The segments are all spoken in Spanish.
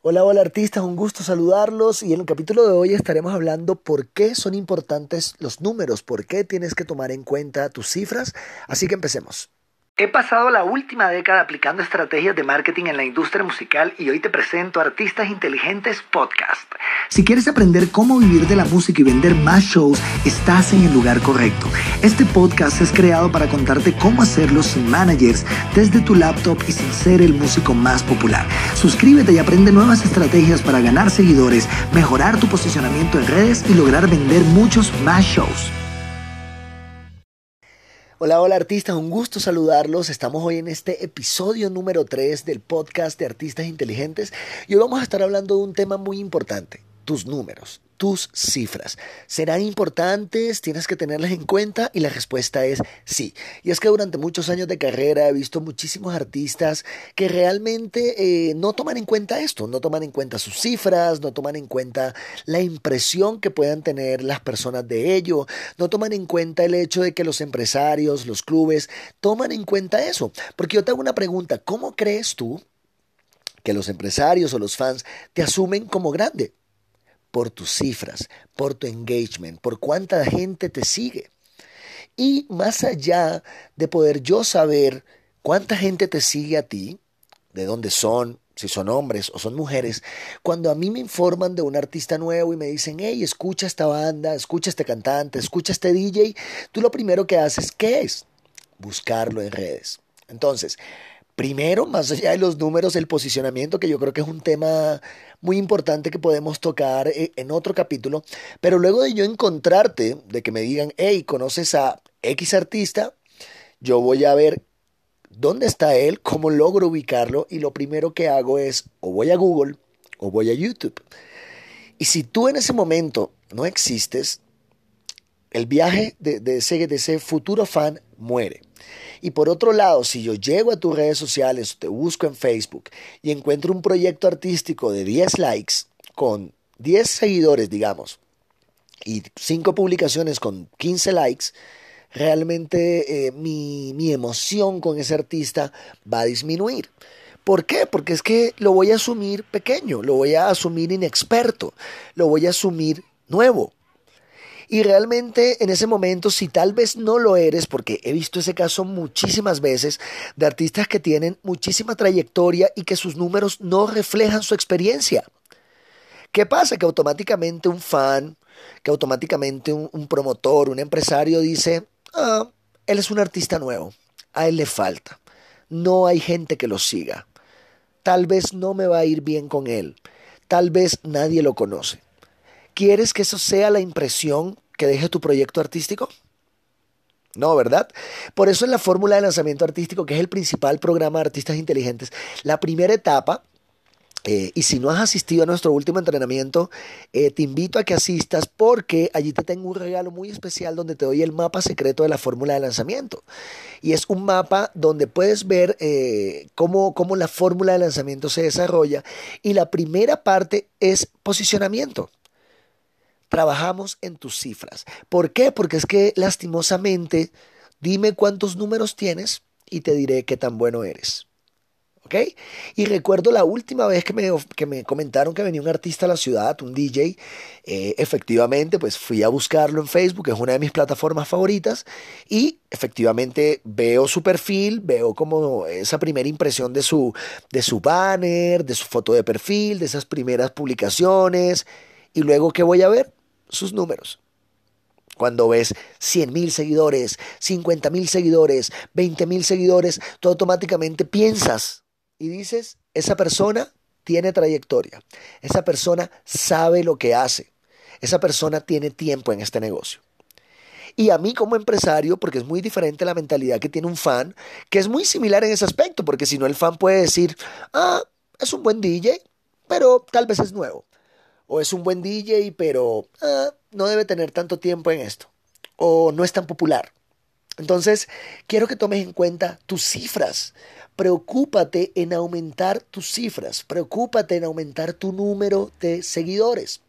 Hola, hola artistas, un gusto saludarlos y en el capítulo de hoy estaremos hablando por qué son importantes los números, por qué tienes que tomar en cuenta tus cifras, así que empecemos. He pasado la última década aplicando estrategias de marketing en la industria musical y hoy te presento Artistas Inteligentes Podcast. Si quieres aprender cómo vivir de la música y vender más shows, estás en el lugar correcto. Este podcast es creado para contarte cómo hacerlo sin managers, desde tu laptop y sin ser el músico más popular. Suscríbete y aprende nuevas estrategias para ganar seguidores, mejorar tu posicionamiento en redes y lograr vender muchos más shows. Hola, hola artistas, un gusto saludarlos. Estamos hoy en este episodio número 3 del podcast de Artistas Inteligentes y hoy vamos a estar hablando de un tema muy importante, tus números tus cifras. ¿Serán importantes? ¿Tienes que tenerlas en cuenta? Y la respuesta es sí. Y es que durante muchos años de carrera he visto muchísimos artistas que realmente eh, no toman en cuenta esto, no toman en cuenta sus cifras, no toman en cuenta la impresión que puedan tener las personas de ello, no toman en cuenta el hecho de que los empresarios, los clubes, toman en cuenta eso. Porque yo te hago una pregunta, ¿cómo crees tú que los empresarios o los fans te asumen como grande? Por tus cifras, por tu engagement, por cuánta gente te sigue. Y más allá de poder yo saber cuánta gente te sigue a ti, de dónde son, si son hombres o son mujeres, cuando a mí me informan de un artista nuevo y me dicen, hey, escucha esta banda, escucha este cantante, escucha este DJ, tú lo primero que haces, ¿qué es? Buscarlo en redes. Entonces, Primero, más allá de los números, el posicionamiento, que yo creo que es un tema muy importante que podemos tocar eh, en otro capítulo. Pero luego de yo encontrarte, de que me digan, hey, ¿conoces a X artista? Yo voy a ver dónde está él, cómo logro ubicarlo y lo primero que hago es o voy a Google o voy a YouTube. Y si tú en ese momento no existes, el viaje de, de, ese, de ese futuro fan muere. Y por otro lado, si yo llego a tus redes sociales, te busco en Facebook y encuentro un proyecto artístico de 10 likes con 10 seguidores, digamos, y 5 publicaciones con 15 likes, realmente eh, mi, mi emoción con ese artista va a disminuir. ¿Por qué? Porque es que lo voy a asumir pequeño, lo voy a asumir inexperto, lo voy a asumir nuevo. Y realmente en ese momento, si tal vez no lo eres, porque he visto ese caso muchísimas veces de artistas que tienen muchísima trayectoria y que sus números no reflejan su experiencia. ¿Qué pasa? Que automáticamente un fan, que automáticamente un, promotor, un empresario dice, ah, él es un artista nuevo, a él le falta, no hay gente que lo siga, tal vez no me va a ir bien con él, tal vez nadie lo conoce. ¿Quieres que eso sea la impresión que deje tu proyecto artístico? No, ¿verdad? Por eso en la fórmula de lanzamiento artístico, que es el principal programa de artistas inteligentes, la primera etapa, eh, y si no has asistido a nuestro último entrenamiento, eh, te invito a que asistas porque allí te tengo un regalo muy especial donde te doy el mapa secreto de la fórmula de lanzamiento. Y es un mapa donde puedes ver eh, cómo, cómo la fórmula de lanzamiento se desarrolla. Y la primera parte es posicionamiento trabajamos en tus cifras. ¿Por qué? Porque es que lastimosamente, dime cuántos números tienes y te diré qué tan bueno eres. ¿Ok? Y recuerdo la última vez que me, que me comentaron que venía un artista a la ciudad, un DJ, eh, efectivamente, pues fui a buscarlo en Facebook, es una de mis plataformas favoritas, y efectivamente veo su perfil, veo como esa primera impresión de su, de su banner, de su foto de perfil, de esas primeras publicaciones, y luego, ¿qué voy a ver? Sus números. Cuando ves 100 mil seguidores, 50 mil seguidores, 20 mil seguidores, tú automáticamente piensas y dices, esa persona tiene trayectoria, esa persona sabe lo que hace, esa persona tiene tiempo en este negocio. Y a mí como empresario, porque es muy diferente la mentalidad que tiene un fan, que es muy similar en ese aspecto, porque si no el fan puede decir, ah, es un buen DJ, pero tal vez es nuevo o es un buen DJ, pero ah, no debe tener tanto tiempo en esto, o no es tan popular. Entonces, quiero que tomes en cuenta tus cifras. Preocúpate en aumentar tus cifras, preocúpate en aumentar tu número de seguidores.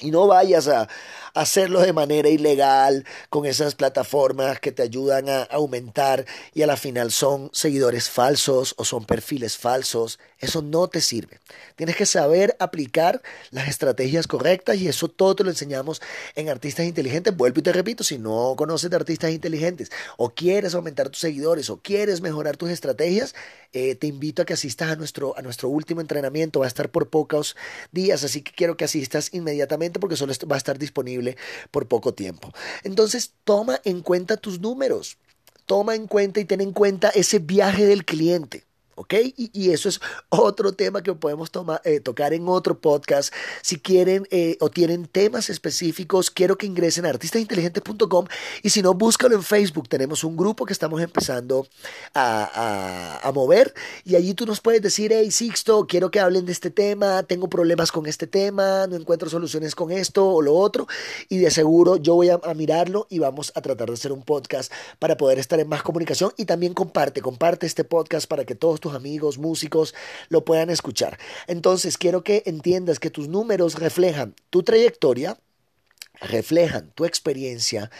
Y no vayas a hacerlo de manera ilegal con esas plataformas que te ayudan a aumentar y a la final son seguidores falsos o son perfiles falsos. Eso no te sirve. Tienes que saber aplicar las estrategias correctas y eso todo te lo enseñamos en Artistas Inteligentes. Vuelvo y te repito, si no conoces de Artistas Inteligentes o quieres aumentar tus seguidores o quieres mejorar tus estrategias, eh, te invito a que asistas a nuestro, a nuestro último entrenamiento. Va a estar por pocos días, así que quiero que asistas inmediatamente porque solo va a estar disponible por poco tiempo. Entonces, toma en cuenta tus números. Toma en cuenta y ten en cuenta ese viaje del cliente. ¿Ok? Y, eso es otro tema que podemos eh, tocar en otro podcast. Si quieren eh, o tienen temas específicos, quiero que ingresen a artistasinteligentes.com y si no, búscalo en Facebook. Tenemos un grupo que estamos empezando a, a, mover y allí tú nos puedes decir, hey Sixto, quiero que hablen de este tema, tengo problemas con este tema, no encuentro soluciones con esto o lo otro y de seguro yo voy a, a mirarlo y vamos a tratar de hacer un podcast para poder estar en más comunicación y también comparte, comparte este podcast para que todos tus amigos músicos lo puedan escuchar. Entonces, quiero que entiendas que tus números reflejan tu trayectoria, reflejan tu experiencia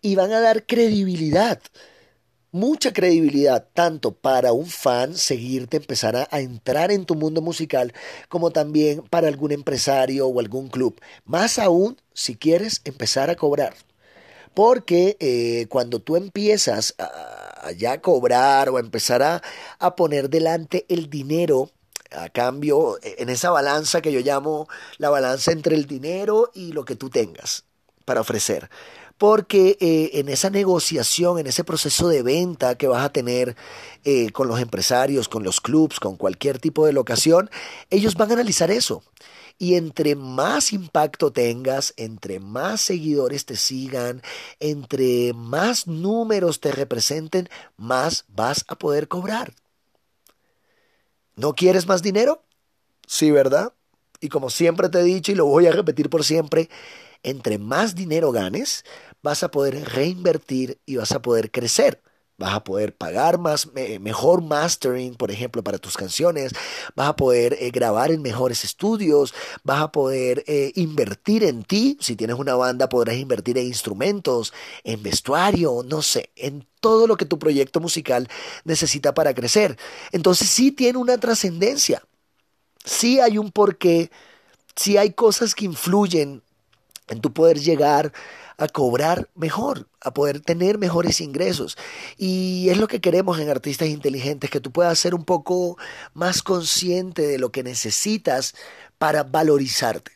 y van a dar credibilidad mucha credibilidad tanto para un fan seguirte, empezar a, entrar en tu mundo musical, como también para algún empresario o algún club. Más aún si quieres empezar a cobrar. Porque eh, cuando tú empiezas a, ya cobrar o a empezar a, a poner delante el dinero, a cambio, e, en esa balanza que yo llamo la balanza entre el dinero y lo que tú tengas para ofrecer. Porque eh, en esa negociación, en ese proceso de venta que vas a tener eh, con los empresarios, con los clubs, con cualquier tipo de locación, ellos van a analizar eso. Y entre más impacto tengas, entre más seguidores te sigan, entre más números te representen, más vas a poder cobrar. ¿No quieres más dinero? Sí, ¿verdad? Y como siempre te he dicho y lo voy a repetir por siempre, entre más dinero ganes, vas a poder reinvertir y vas a poder crecer. Vas a poder pagar más, mejor mastering, por ejemplo, para tus canciones. Vas a poder eh, grabar en mejores estudios. Vas a poder eh, invertir en ti. Si tienes una banda, podrás invertir en instrumentos, en vestuario, no sé, en todo lo que tu proyecto musical necesita para crecer. Entonces sí tiene una trascendencia. Sí hay un porqué. Sí hay cosas que influyen en tu poder llegar a cobrar mejor, a poder tener mejores ingresos. Y es lo que queremos en Artistas Inteligentes, que tú puedas ser un poco más consciente de lo que necesitas para valorizarte.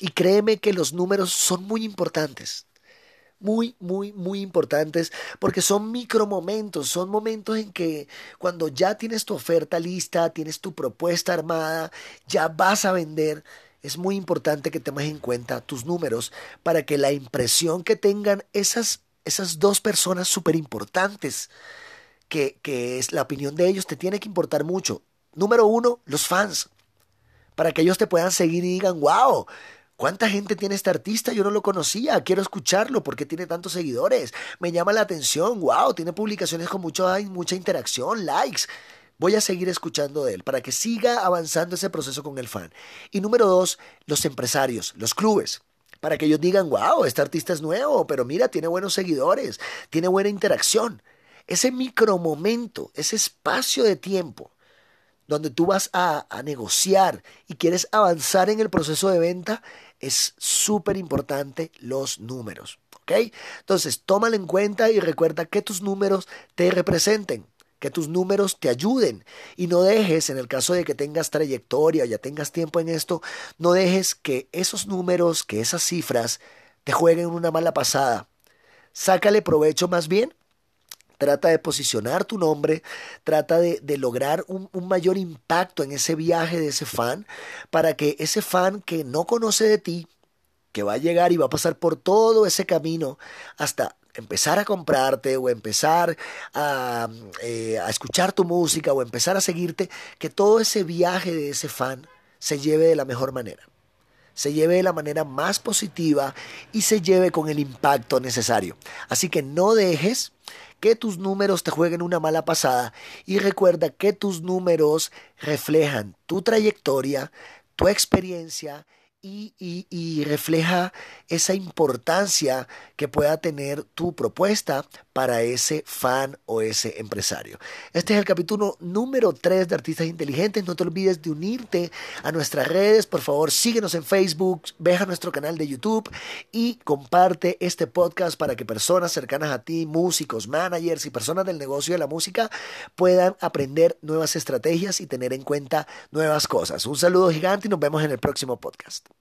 Y créeme que los números son muy importantes muy, muy, muy importantes porque son micromomentos, son momentos en que cuando ya tienes tu oferta lista, tienes tu propuesta armada, ya vas a vender, es muy importante que tengas en cuenta tus números para que la impresión que tengan esas, esas dos personas súper importantes, que, que es la opinión de ellos, te tiene que importar mucho. Número uno, los fans, para que ellos te puedan seguir y digan, wow, ¿Cuánta gente tiene este artista? Yo no lo conocía, quiero escucharlo, porque tiene tantos seguidores? Me llama la atención, wow, tiene publicaciones con mucho, mucha interacción, likes voy a seguir escuchando de él para que siga avanzando ese proceso con el fan. Y número dos, los empresarios, los clubes. Para que ellos digan, wow, este artista es nuevo, pero mira, tiene buenos seguidores, tiene buena interacción. Ese micromomento, ese espacio de tiempo donde tú vas a, negociar y quieres avanzar en el proceso de venta, es súper importante los números. ¿Ok? Entonces, tómalo en cuenta y recuerda que tus números te representen que tus números te ayuden y no dejes, en el caso de que tengas trayectoria ya tengas tiempo en esto, no dejes que esos números, que esas cifras te jueguen una mala pasada. Sácale provecho más bien. Trata de posicionar tu nombre, trata de, lograr un mayor impacto en ese viaje de ese fan para que ese fan que no conoce de ti, que va a llegar y va a pasar por todo ese camino hasta empezar a comprarte o empezar a, eh, a, escuchar tu música o empezar a seguirte, que todo ese viaje de ese fan se lleve de la mejor manera, se lleve de la manera más positiva y se lleve con el impacto necesario. Así que no dejes que tus números te jueguen una mala pasada y recuerda que tus números reflejan tu trayectoria, tu experiencia y, refleja esa importancia que pueda tener tu propuesta para ese fan o ese empresario. Este es el capítulo número 3 de Artistas Inteligentes. No te olvides de unirte a nuestras redes. Por favor, síguenos en Facebook, ve a nuestro canal de YouTube y comparte este podcast para que personas cercanas a ti, músicos, managers y personas del negocio de la música puedan aprender nuevas estrategias y tener en cuenta nuevas cosas. Un saludo gigante y nos vemos en el próximo podcast.